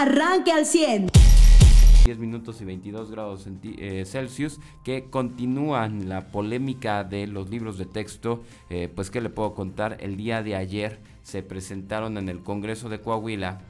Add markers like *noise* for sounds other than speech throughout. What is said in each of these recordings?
arranque al 100. 10 minutos y 22 grados eh, Celsius, que continúan la polémica de los libros de texto. Eh, pues, ¿qué le puedo contar? El día de ayer se presentaron en el Congreso de Coahuila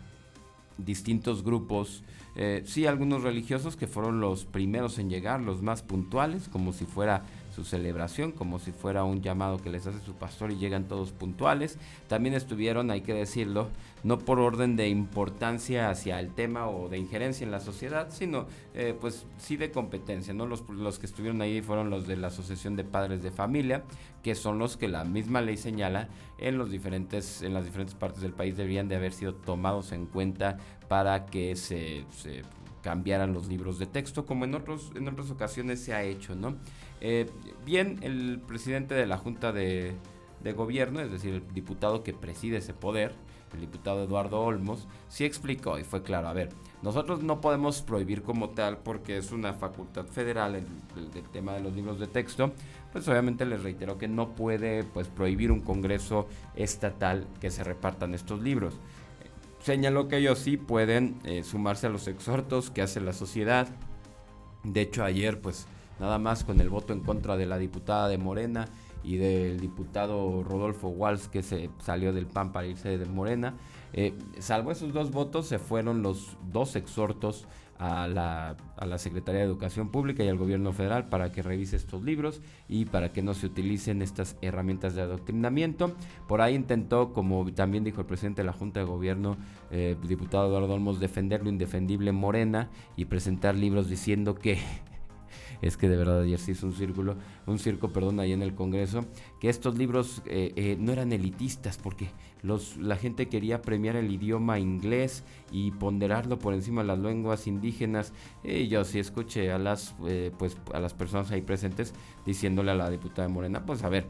distintos grupos, eh, sí, algunos religiosos que fueron los primeros en llegar, los más puntuales, como si fuera su celebración, como si fuera un llamado que les hace su pastor y llegan todos puntuales. También estuvieron, hay que decirlo, no por orden de importancia hacia el tema o de injerencia en la sociedad, sino eh, pues sí de competencia, ¿no? Los, los que estuvieron ahí fueron los de la Asociación de Padres de Familia, que son los que la misma ley señala en los diferentes, en las diferentes partes del país deberían de haber sido tomados en cuenta para que se, se cambiaran los libros de texto, como en, otros, en otras ocasiones se ha hecho, ¿no? Eh, bien, el presidente de la Junta de, Gobierno, es decir, el diputado que preside ese poder, el diputado Eduardo Olmos, sí explicó y fue claro, a ver, nosotros no podemos prohibir como tal porque es una facultad federal el, tema de los libros de texto, pues obviamente les reitero que no puede pues prohibir un congreso estatal que se repartan estos libros. Señaló que ellos sí pueden eh, sumarse a los exhortos que hace la sociedad. De hecho ayer pues nada más con el voto en contra de la diputada de Morena y del diputado Rodolfo Walsh que se salió del PAN para irse de Morena. Eh, salvo esos dos votos, se fueron los dos exhortos a la, a la Secretaría de Educación Pública y al Gobierno Federal para que revise estos libros y para que no se utilicen estas herramientas de adoctrinamiento. Por ahí intentó, como también dijo el presidente de la Junta de Gobierno, eh, diputado Eduardo Olmos, defender lo indefendible Morena y presentar libros diciendo que es que de verdad ayer se hizo un círculo, un circo, perdón, ahí en el Congreso, que estos libros eh, eh, no eran elitistas porque los, la gente quería premiar el idioma inglés y ponderarlo por encima de las lenguas indígenas. Y yo sí escuché a las, eh, pues, a las personas ahí presentes diciéndole a la diputada Morena, pues a ver,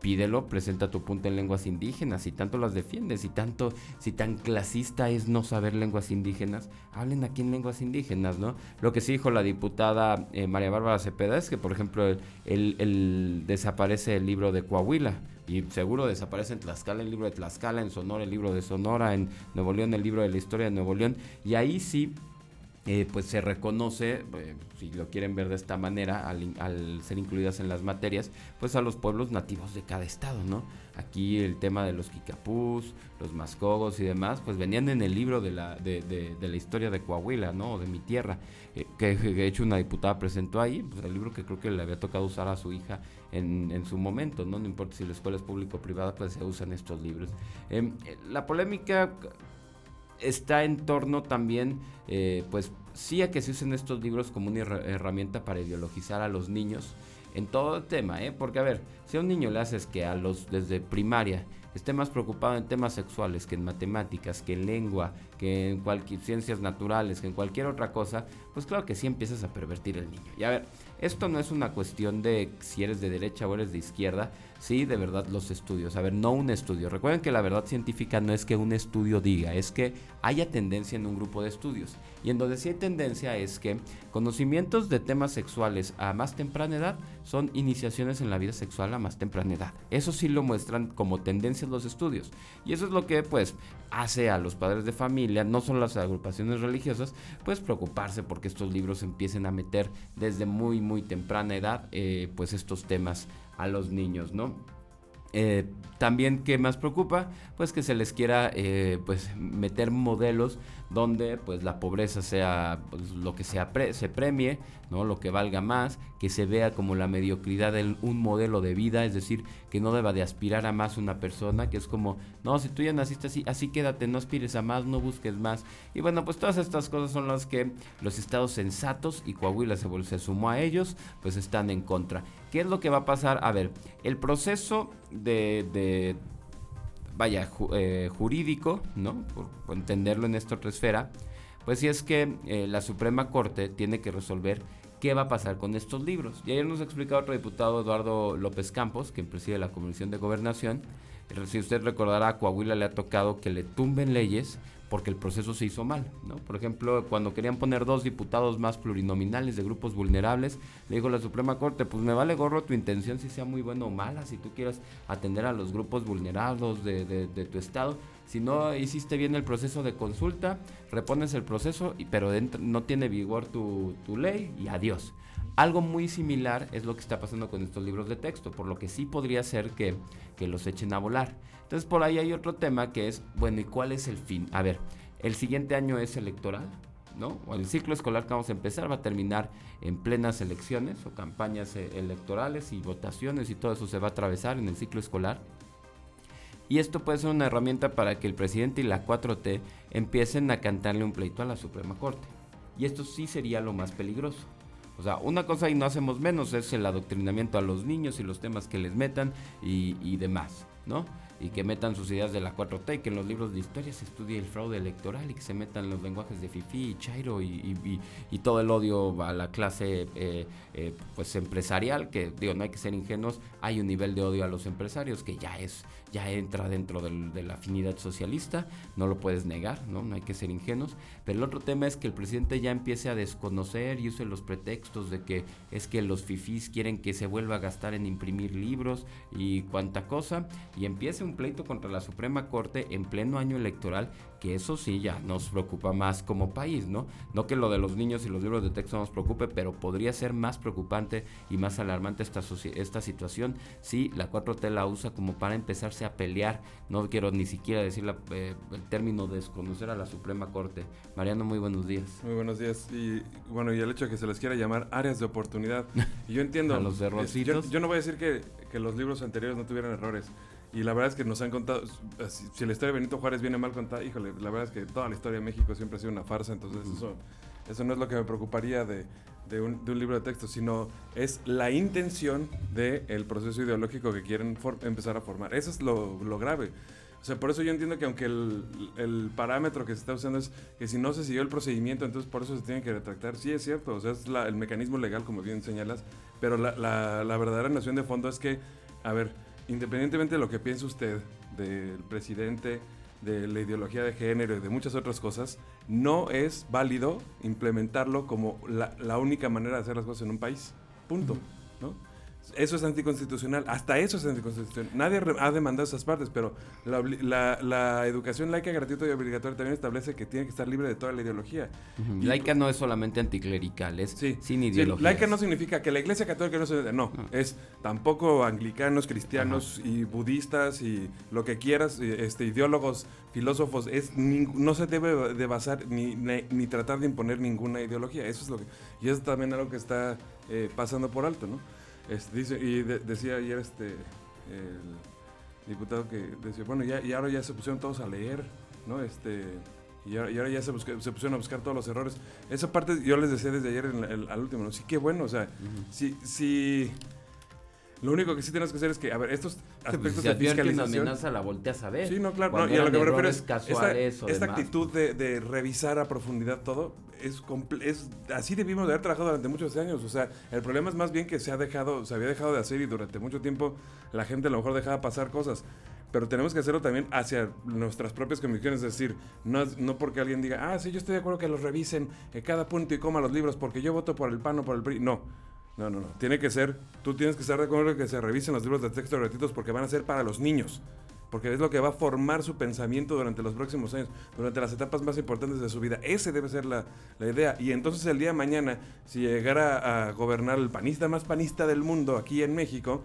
pídelo, presenta tu punto en lenguas indígenas, si tanto las defiendes, si tanto, si tan clasista es no saber lenguas indígenas, hablen aquí en lenguas indígenas, ¿no? Lo que sí dijo la diputada eh, María Bárbara Cepeda es que, por ejemplo, el, desaparece el libro de Coahuila, y seguro desaparece en Tlaxcala el libro de Tlaxcala, en Sonora el libro de Sonora, en Nuevo León el libro de la historia de Nuevo León, y ahí sí eh, pues se reconoce, eh, si lo quieren ver de esta manera, al, ser incluidas en las materias, pues a los pueblos nativos de cada estado, ¿no? Aquí el tema de los Kikapús, los Mascogos y demás, pues venían en el libro de la, de, la historia de Coahuila, ¿no? De mi tierra, eh, que de hecho una diputada presentó ahí, pues el libro que creo que le había tocado usar a su hija en, en su momento, ¿no? No importa si la escuela es pública o privada, pues se usan estos libros. Em, la polémica está en torno también, eh, pues sí a que se usen estos libros como una herramienta para ideologizar a los niños en todo el tema, ¿eh? Porque a ver, si a un niño le haces que a los desde primaria esté más preocupado en temas sexuales que en matemáticas, que en lengua, que en cualquier ciencias naturales, que en cualquier otra cosa, pues claro que sí empiezas a pervertir el niño. Y a ver, esto no es una cuestión de si eres de derecha o eres de izquierda, sí, de verdad los estudios. A ver, no un estudio. Recuerden que la verdad científica no es que un estudio diga, es que haya tendencia en un grupo de estudios. Y en donde sí hay tendencia es que conocimientos de temas sexuales a más temprana edad son iniciaciones en la vida sexual a más temprana edad. Eso sí lo muestran como tendencias los estudios. Y eso es lo que pues hace a los padres de familia, no son las agrupaciones religiosas, pues preocuparse porque estos libros empiecen a meter desde muy muy temprana edad eh, pues estos temas a los niños, ¿no? Eh, también, ¿qué más preocupa? Pues que se les quiera eh, pues meter modelos donde pues la pobreza sea pues, lo que se premie, ¿no? Lo que valga más, que se vea como la mediocridad de un modelo de vida, es decir, que no deba de aspirar a más una persona, que es como, no, si tú ya naciste así, así quédate, no aspires a más, no busques más. Y bueno, pues todas estas cosas son las que los estados sensatos y Coahuila se, se sumó a ellos, pues están en contra. ¿Qué es lo que va a pasar? A ver, el proceso de, vaya, eh, jurídico, ¿no? Por, entenderlo en esta otra esfera, pues si es que eh, la Suprema Corte tiene que resolver qué va a pasar con estos libros. Y ayer nos ha explicado otro diputado, Eduardo López Campos, quien preside la Comisión de Gobernación. Si usted recordará, a Coahuila le ha tocado que le tumben leyes porque el proceso se hizo mal. ¿no? Por ejemplo, cuando querían poner dos diputados más plurinominales de grupos vulnerables, le dijo la Suprema Corte, pues me vale gorro tu intención si sea muy buena o mala, si tú quieras atender a los grupos vulnerados de, tu estado, Si no hiciste bien el proceso de consulta, repones el proceso, pero no tiene vigor tu, ley y adiós. Algo muy similar es lo que está pasando con estos libros de texto, por lo que sí podría ser que los echen a volar. Entonces por ahí hay otro tema que es, bueno, ¿y cuál es el fin? A ver, el siguiente año es electoral, ¿no? O el ciclo escolar que vamos a empezar va a terminar en plenas elecciones o campañas eh, electorales y votaciones y todo eso se va a atravesar en el ciclo escolar. Y esto puede ser una herramienta para que el presidente y la 4T empiecen a cantarle un pleito a la Suprema Corte. Y esto sí sería lo más peligroso. O sea, una cosa y no hacemos menos es el adoctrinamiento a los niños y los temas que les metan y, y demás, ¿no? Y que metan sus ideas de la 4T y que en los libros de historia se estudie el fraude electoral y que se metan los lenguajes de Fifi y Chairo y, y, todo el odio a la clase eh, eh, pues empresarial, que digo, no hay que ser ingenuos, hay un nivel de odio a los empresarios que ya es ya entra dentro de la afinidad socialista, no lo puedes negar, ¿no? no hay que ser ingenuos, pero el otro tema es que el presidente ya empiece a desconocer y use los pretextos de que es que los fifís quieren que se vuelva a gastar en imprimir libros y cuanta cosa, y empiece un pleito contra la Suprema Corte en pleno año electoral, que eso sí ya nos preocupa más como país, ¿no? No que lo de los niños y los libros de texto nos preocupe, pero podría ser más preocupante y más alarmante esta, esta situación si la 4T la usa como para empezarse a pelear. No quiero ni siquiera decir eh, el término desconocer a la Suprema Corte. Mariano, muy buenos días. Muy buenos días. Y bueno, y el hecho de que se les quiera llamar áreas de oportunidad. *laughs* Y yo entiendo. a los errorcitos. Yo, yo, no voy a decir que, que los libros anteriores no tuvieran errores. Y la verdad es que nos han contado, si, la historia de Benito Juárez viene mal contada, híjole, la verdad es que toda la historia de México siempre ha sido una farsa, entonces eso, eso no es lo que me preocuparía de, de, un, de un, libro de texto, sino es la intención del proceso ideológico que quieren empezar a formar. Eso es lo, lo, grave. O sea, por eso yo entiendo que aunque el, el, parámetro que se está usando es que si no se siguió el procedimiento, entonces por eso se tiene que retractar. Sí, es cierto, o sea, es el mecanismo legal, como bien señalas, pero la, la, la verdadera noción de fondo es que, a ver, independientemente de lo que piense usted del presidente, de la ideología de género y de muchas otras cosas, no es válido implementarlo como la, la única manera de hacer las cosas en un país. Punto. ¿no? Eso es anticonstitucional, hasta eso es anticonstitucional. Nadie ha demandado esas partes, pero la, educación laica, gratuita y obligatoria también establece que tiene que estar libre de toda la ideología. laica no es solamente anticlerical, es sin ideología. laica no significa que la iglesia católica no se... No, ah. es tampoco anglicanos, cristianos y budistas y lo que quieras, este, ideólogos, filósofos, es no se debe de basar ni, ni, tratar de imponer ninguna ideología. Eso es lo que... Y eso es también algo que está eh, pasando por alto, ¿no? Dice, y decía ayer este el diputado que decía, bueno, ya, y ahora ya se pusieron todos a leer, ¿no? Este, y ahora, ya se, se, pusieron a buscar todos los errores. Esa parte yo les decía desde ayer en al último, ¿no? Sí, qué bueno, o sea, si, si lo único que sí tienes que hacer es que, a ver, estos aspectos de fiscalización... una amenaza la volteas a ver. Sí, no, claro. y a lo que me refiero es esta, esta actitud de, de, revisar a profundidad todo, es, es así debimos de haber trabajado durante muchos años. O sea, el problema es más bien que se ha dejado, se había dejado de hacer y durante mucho tiempo la gente a lo mejor dejaba pasar cosas. Pero tenemos que hacerlo también hacia nuestras propias convicciones, es decir, no, no porque alguien diga, ah, sí, yo estoy de acuerdo que los revisen en cada punto y coma los libros porque yo voto por el PAN o por el PRI. No no, no, no. Tiene que ser, tú tienes que estar de acuerdo que se revisen los libros de texto gratuitos porque van a ser para los niños. Porque es lo que va a formar su pensamiento durante los próximos años, durante las etapas más importantes de su vida. Ese debe ser la, idea. Y entonces el día de mañana, si llegara a gobernar el panista más panista del mundo aquí en México,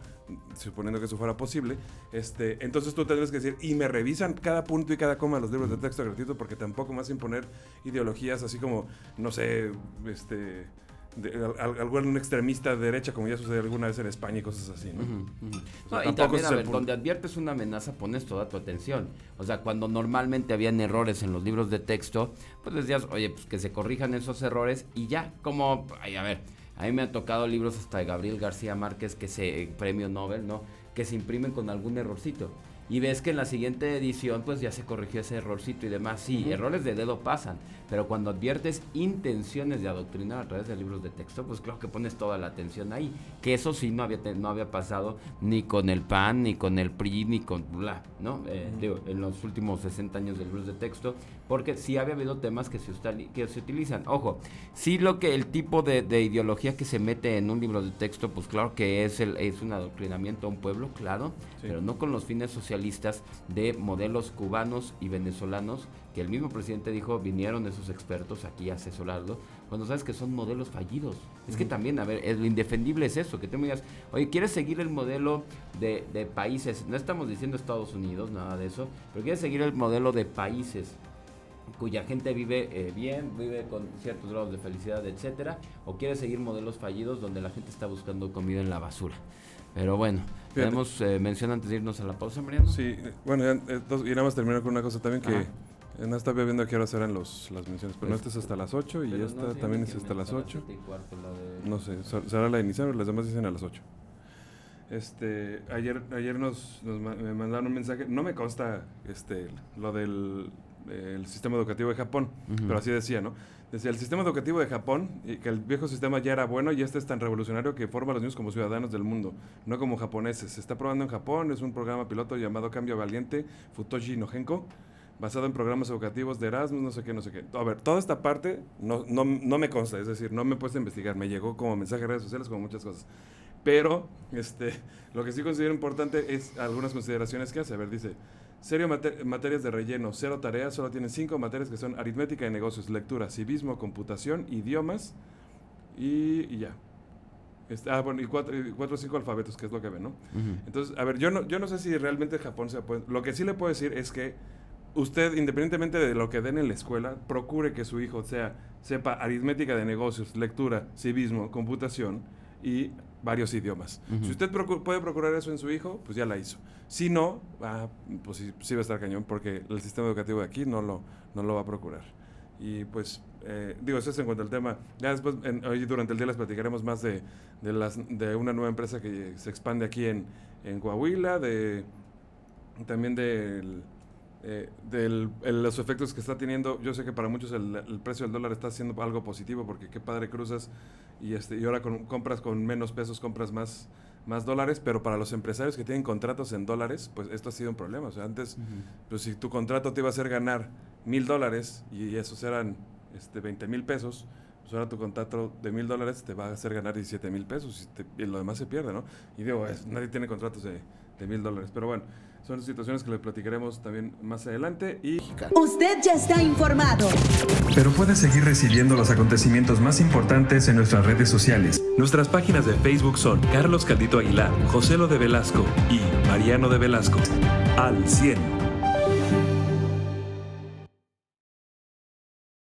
suponiendo que eso fuera posible, este, entonces tú tendrías que decir, y me revisan cada punto y cada coma de los libros de texto gratuito porque tampoco más imponer ideologías así como, no sé, este de, algún extremista de derecha, como ya sucedió alguna vez en España y cosas así, ¿no? y también, a ver, donde adviertes una amenaza, pones toda tu atención. O sea, cuando normalmente habían errores en los libros de texto, pues decías, oye, pues que se corrijan esos errores y ya, como, ay, a ver, a mí me han tocado libros hasta de Gabriel García Márquez, que se, premio Nobel, ¿no? Que se imprimen con algún errorcito y ves que en la siguiente edición pues ya se corrigió ese errorcito y demás. Sí, errores de dedo pasan, Pero cuando adviertes intenciones de adoctrinar a través de libros de texto, pues claro que pones toda la atención ahí. Que eso sí no había, no había pasado ni con el PAN, ni con el PRI, ni con bla, ¿no? Eh, digo, en los últimos 60 años de libros de texto, porque sí había habido temas que se, que se utilizan. Ojo, sí lo que el tipo de, ideología que se mete en un libro de texto, pues claro que es, el, es un adoctrinamiento a un pueblo, claro, pero no con los fines socialistas de modelos cubanos y venezolanos que el mismo presidente dijo, vinieron esos expertos aquí a asesorarlo, cuando sabes que son modelos fallidos. Es que también, a ver, lo indefendible es eso, que tú me digas, oye, ¿quieres seguir el modelo de, de, países? No estamos diciendo Estados Unidos, nada de eso, pero quieres seguir el modelo de países cuya gente vive eh, bien, vive con ciertos grados de felicidad, etcétera, o quieres seguir modelos fallidos donde la gente está buscando comida en la basura. Pero bueno, tenemos eh, mención antes de irnos a la pausa, Mariano. Sí, bueno, ya, eh, y nada más terminar con una cosa también que no estaba viendo a qué hora serán los, las menciones, pero esta es hasta las 8 y esta también es hasta las 8. No sé, será la inicial, las demás dicen a las 8. Este, ayer ayer nos, me mandaron un mensaje, no me consta este, lo del el sistema educativo de Japón, pero así decía, ¿no? Decía, el sistema educativo de Japón, y que el viejo sistema ya era bueno y este es tan revolucionario que forma a los niños como ciudadanos del mundo, no como japoneses. Se está probando en Japón, es un programa piloto llamado Cambio Valiente, Futoshi no Genko, basado en programas educativos de Erasmus, no sé qué, no sé qué. A ver, toda esta parte no, no, no me consta, es decir, no me he puesto a investigar, me llegó como mensaje de redes sociales, como muchas cosas. Pero este, lo que sí considero importante es algunas consideraciones que hace. A ver, dice, serio materias de relleno, cero tareas, solo tiene cinco materias que son aritmética y negocios, lectura, civismo, computación, idiomas y, ya. Este, ah, bueno, y cuatro, o cinco alfabetos, que es lo que ven, ¿no? Entonces, a ver, yo no, yo no sé si realmente Japón se puede... Lo que sí le puedo decir es que usted, independientemente de lo que den en la escuela, procure que su hijo sea, sepa aritmética de negocios, lectura, civismo, computación y varios idiomas. Si usted puede procurar eso en su hijo, pues ya la hizo. Si no, ah, pues sí, va a estar cañón porque el sistema educativo de aquí no lo, no lo va a procurar. Y pues, eh, digo, eso es en cuanto al tema. Ya después, hoy durante el día les platicaremos más de, de, las, de una nueva empresa que se expande aquí en, en Coahuila, de, también del eh, de los efectos que está teniendo. Yo sé que para muchos el, precio del dólar está siendo algo positivo porque qué padre cruzas y, este, y ahora con, compras con menos pesos, compras más, más dólares, pero para los empresarios que tienen contratos en dólares, pues esto ha sido un problema. O sea, antes, pues si tu contrato te iba a hacer ganar mil dólares y esos eran este, 20 mil pesos, pues ahora tu contrato de mil dólares te va a hacer ganar 17 mil pesos y, lo demás se pierde, ¿no? Y digo, nadie tiene contratos de mil dólares, pero bueno. Son situaciones que le platicaremos también más adelante y... Usted ya está informado. Pero puede seguir recibiendo los acontecimientos más importantes en nuestras redes sociales. Nuestras páginas de Facebook son Carlos Caldito Aguilar, José Lo de Velasco y Mariano de Velasco. Al 100.